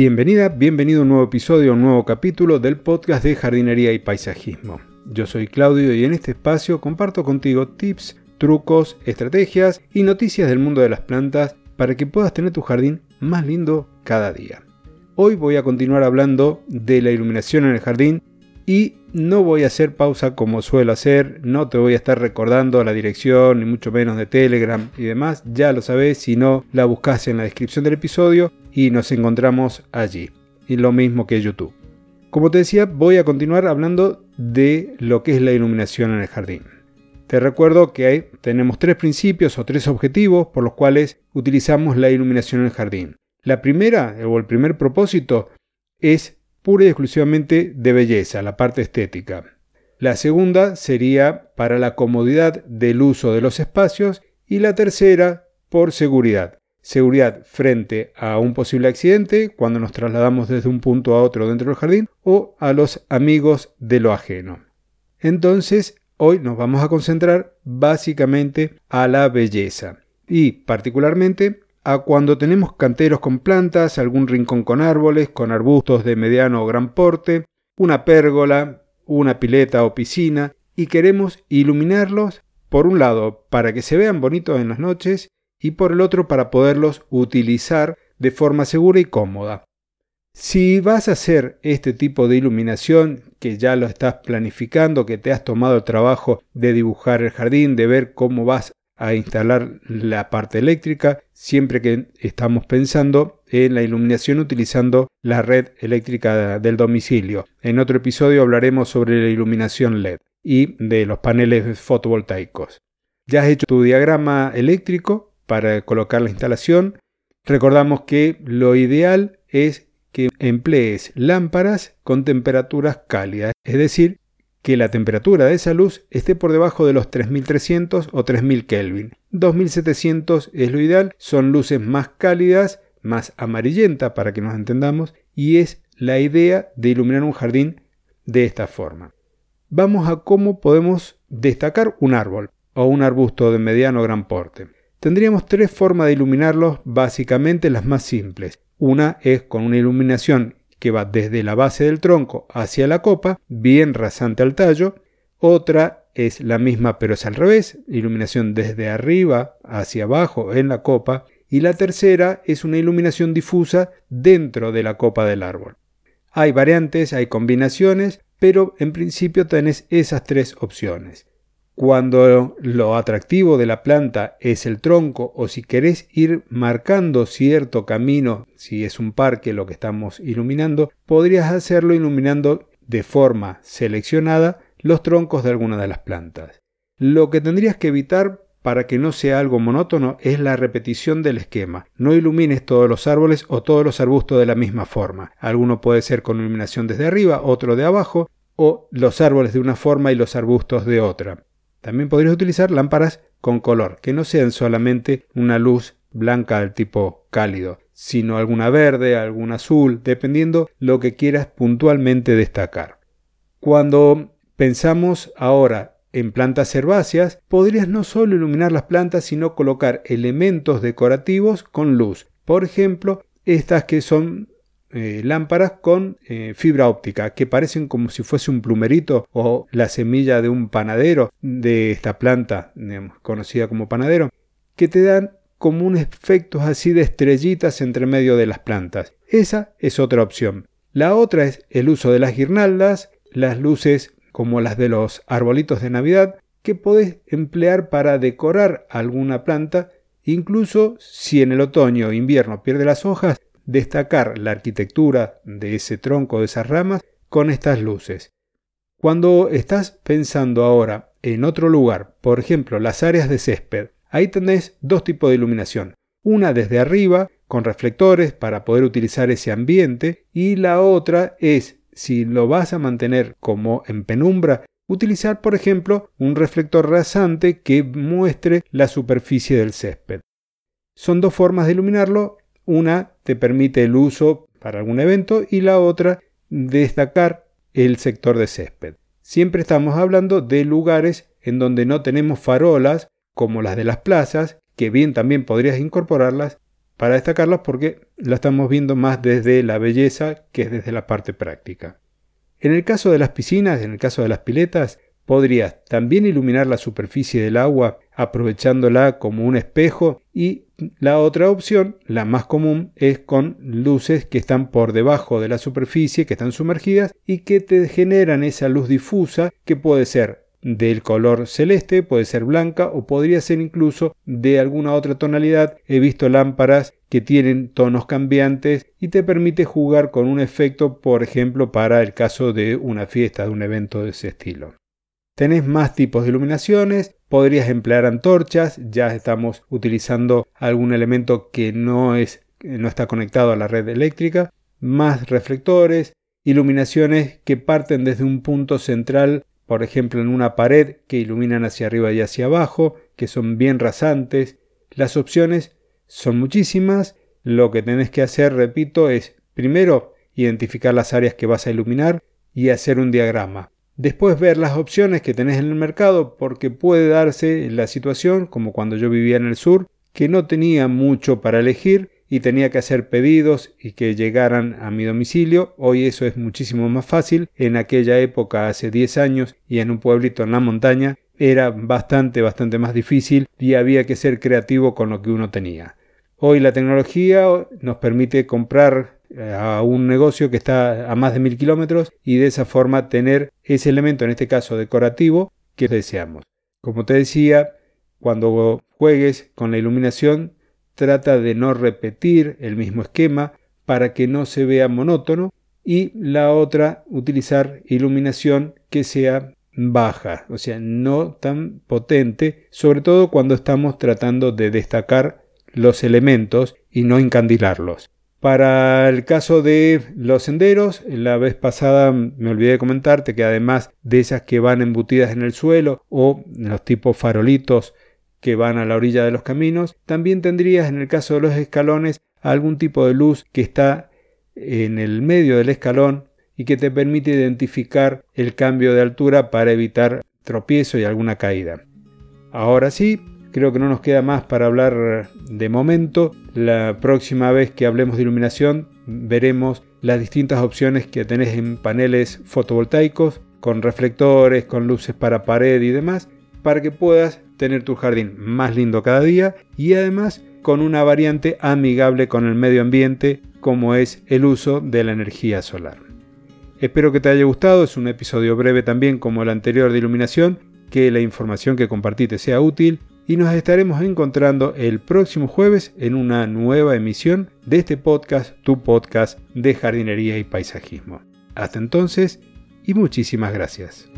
Bienvenida, bienvenido a un nuevo episodio, un nuevo capítulo del podcast de jardinería y paisajismo. Yo soy Claudio y en este espacio comparto contigo tips, trucos, estrategias y noticias del mundo de las plantas para que puedas tener tu jardín más lindo cada día. Hoy voy a continuar hablando de la iluminación en el jardín y no voy a hacer pausa como suelo hacer, no te voy a estar recordando la dirección, ni mucho menos de Telegram y demás, ya lo sabes, si no la buscas en la descripción del episodio y nos encontramos allí. Y lo mismo que YouTube. Como te decía, voy a continuar hablando de lo que es la iluminación en el jardín. Te recuerdo que tenemos tres principios o tres objetivos por los cuales utilizamos la iluminación en el jardín. La primera, o el primer propósito, es pura y exclusivamente de belleza, la parte estética. La segunda sería para la comodidad del uso de los espacios y la tercera por seguridad. Seguridad frente a un posible accidente cuando nos trasladamos desde un punto a otro dentro del jardín o a los amigos de lo ajeno. Entonces, hoy nos vamos a concentrar básicamente a la belleza y particularmente a cuando tenemos canteros con plantas, algún rincón con árboles, con arbustos de mediano o gran porte, una pérgola, una pileta o piscina, y queremos iluminarlos, por un lado, para que se vean bonitos en las noches, y por el otro, para poderlos utilizar de forma segura y cómoda. Si vas a hacer este tipo de iluminación, que ya lo estás planificando, que te has tomado el trabajo de dibujar el jardín, de ver cómo vas a instalar la parte eléctrica siempre que estamos pensando en la iluminación utilizando la red eléctrica del domicilio. En otro episodio hablaremos sobre la iluminación LED y de los paneles fotovoltaicos. Ya has hecho tu diagrama eléctrico para colocar la instalación. Recordamos que lo ideal es que emplees lámparas con temperaturas cálidas, es decir, que la temperatura de esa luz esté por debajo de los 3300 o 3000 Kelvin. 2700 es lo ideal, son luces más cálidas, más amarillenta para que nos entendamos, y es la idea de iluminar un jardín de esta forma. Vamos a cómo podemos destacar un árbol o un arbusto de mediano o gran porte. Tendríamos tres formas de iluminarlos, básicamente las más simples. Una es con una iluminación que va desde la base del tronco hacia la copa, bien rasante al tallo. Otra es la misma pero es al revés, iluminación desde arriba hacia abajo en la copa. Y la tercera es una iluminación difusa dentro de la copa del árbol. Hay variantes, hay combinaciones, pero en principio tenés esas tres opciones. Cuando lo atractivo de la planta es el tronco o si querés ir marcando cierto camino, si es un parque lo que estamos iluminando, podrías hacerlo iluminando de forma seleccionada los troncos de alguna de las plantas. Lo que tendrías que evitar para que no sea algo monótono es la repetición del esquema. No ilumines todos los árboles o todos los arbustos de la misma forma. Alguno puede ser con iluminación desde arriba, otro de abajo, o los árboles de una forma y los arbustos de otra. También podrías utilizar lámparas con color, que no sean solamente una luz blanca del tipo cálido, sino alguna verde, alguna azul, dependiendo lo que quieras puntualmente destacar. Cuando pensamos ahora en plantas herbáceas, podrías no solo iluminar las plantas, sino colocar elementos decorativos con luz. Por ejemplo, estas que son eh, lámparas con eh, fibra óptica que parecen como si fuese un plumerito o la semilla de un panadero de esta planta conocida como panadero que te dan como unos efectos así de estrellitas entre medio de las plantas. Esa es otra opción. La otra es el uso de las guirnaldas, las luces como las de los arbolitos de Navidad, que podés emplear para decorar alguna planta, incluso si en el otoño o invierno pierde las hojas, destacar la arquitectura de ese tronco, de esas ramas, con estas luces. Cuando estás pensando ahora en otro lugar, por ejemplo las áreas de césped, ahí tenés dos tipos de iluminación. Una desde arriba, con reflectores para poder utilizar ese ambiente, y la otra es, si lo vas a mantener como en penumbra, utilizar por ejemplo un reflector rasante que muestre la superficie del césped. Son dos formas de iluminarlo una te permite el uso para algún evento y la otra destacar el sector de césped. Siempre estamos hablando de lugares en donde no tenemos farolas como las de las plazas, que bien también podrías incorporarlas, para destacarlas porque la estamos viendo más desde la belleza que desde la parte práctica. En el caso de las piscinas, en el caso de las piletas, podrías también iluminar la superficie del agua aprovechándola como un espejo y la otra opción, la más común, es con luces que están por debajo de la superficie, que están sumergidas y que te generan esa luz difusa que puede ser del color celeste, puede ser blanca o podría ser incluso de alguna otra tonalidad. He visto lámparas que tienen tonos cambiantes y te permite jugar con un efecto, por ejemplo, para el caso de una fiesta, de un evento de ese estilo. Tenés más tipos de iluminaciones, podrías emplear antorchas, ya estamos utilizando algún elemento que no, es, no está conectado a la red eléctrica, más reflectores, iluminaciones que parten desde un punto central, por ejemplo en una pared que iluminan hacia arriba y hacia abajo, que son bien rasantes. Las opciones son muchísimas, lo que tenés que hacer, repito, es primero identificar las áreas que vas a iluminar y hacer un diagrama. Después ver las opciones que tenés en el mercado porque puede darse la situación, como cuando yo vivía en el sur, que no tenía mucho para elegir y tenía que hacer pedidos y que llegaran a mi domicilio. Hoy eso es muchísimo más fácil. En aquella época, hace 10 años, y en un pueblito en la montaña, era bastante, bastante más difícil y había que ser creativo con lo que uno tenía. Hoy la tecnología nos permite comprar a un negocio que está a más de mil kilómetros y de esa forma tener ese elemento, en este caso decorativo, que deseamos. Como te decía, cuando juegues con la iluminación, trata de no repetir el mismo esquema para que no se vea monótono y la otra, utilizar iluminación que sea baja, o sea, no tan potente, sobre todo cuando estamos tratando de destacar los elementos y no encandilarlos. Para el caso de los senderos, la vez pasada me olvidé de comentarte que además de esas que van embutidas en el suelo o los tipos farolitos que van a la orilla de los caminos, también tendrías en el caso de los escalones algún tipo de luz que está en el medio del escalón y que te permite identificar el cambio de altura para evitar tropiezo y alguna caída. Ahora sí, Creo que no nos queda más para hablar de momento. La próxima vez que hablemos de iluminación veremos las distintas opciones que tenés en paneles fotovoltaicos, con reflectores, con luces para pared y demás, para que puedas tener tu jardín más lindo cada día y además con una variante amigable con el medio ambiente como es el uso de la energía solar. Espero que te haya gustado, es un episodio breve también como el anterior de iluminación, que la información que compartí te sea útil y nos estaremos encontrando el próximo jueves en una nueva emisión de este podcast, tu podcast de jardinería y paisajismo. Hasta entonces y muchísimas gracias.